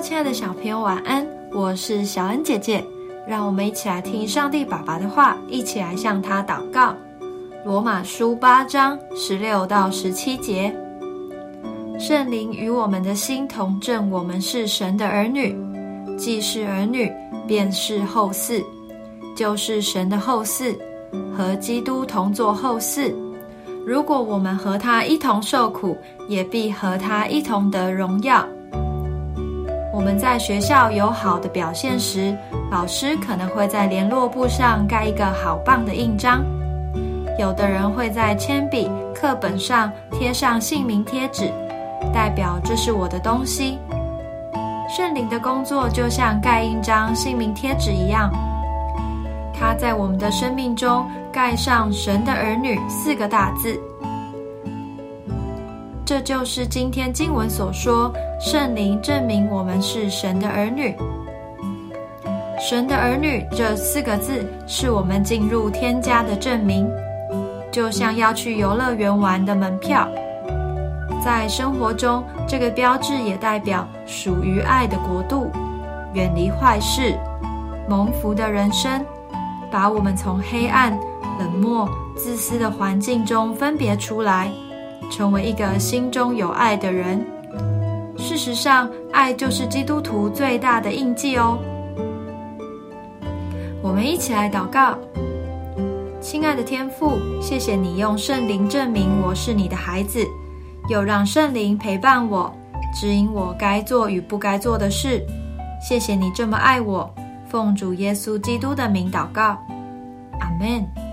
亲爱的小朋友，晚安！我是小恩姐姐，让我们一起来听上帝爸爸的话，一起来向他祷告。罗马书八章十六到十七节，圣灵与我们的心同证，我们是神的儿女，既是儿女，便是后嗣，就是神的后嗣，和基督同作后嗣。如果我们和他一同受苦，也必和他一同得荣耀。我们在学校有好的表现时，老师可能会在联络簿上盖一个好棒的印章。有的人会在铅笔、课本上贴上姓名贴纸，代表这是我的东西。圣灵的工作就像盖印章、姓名贴纸一样，它在我们的生命中盖上“神的儿女”四个大字。这就是今天经文所说，圣灵证明我们是神的儿女。神的儿女这四个字是我们进入天家的证明，就像要去游乐园玩的门票。在生活中，这个标志也代表属于爱的国度，远离坏事，蒙福的人生，把我们从黑暗、冷漠、自私的环境中分别出来。成为一个心中有爱的人。事实上，爱就是基督徒最大的印记哦。我们一起来祷告：亲爱的天父，谢谢你用圣灵证明我是你的孩子，又让圣灵陪伴我，指引我该做与不该做的事。谢谢你这么爱我，奉主耶稣基督的名祷告，阿门。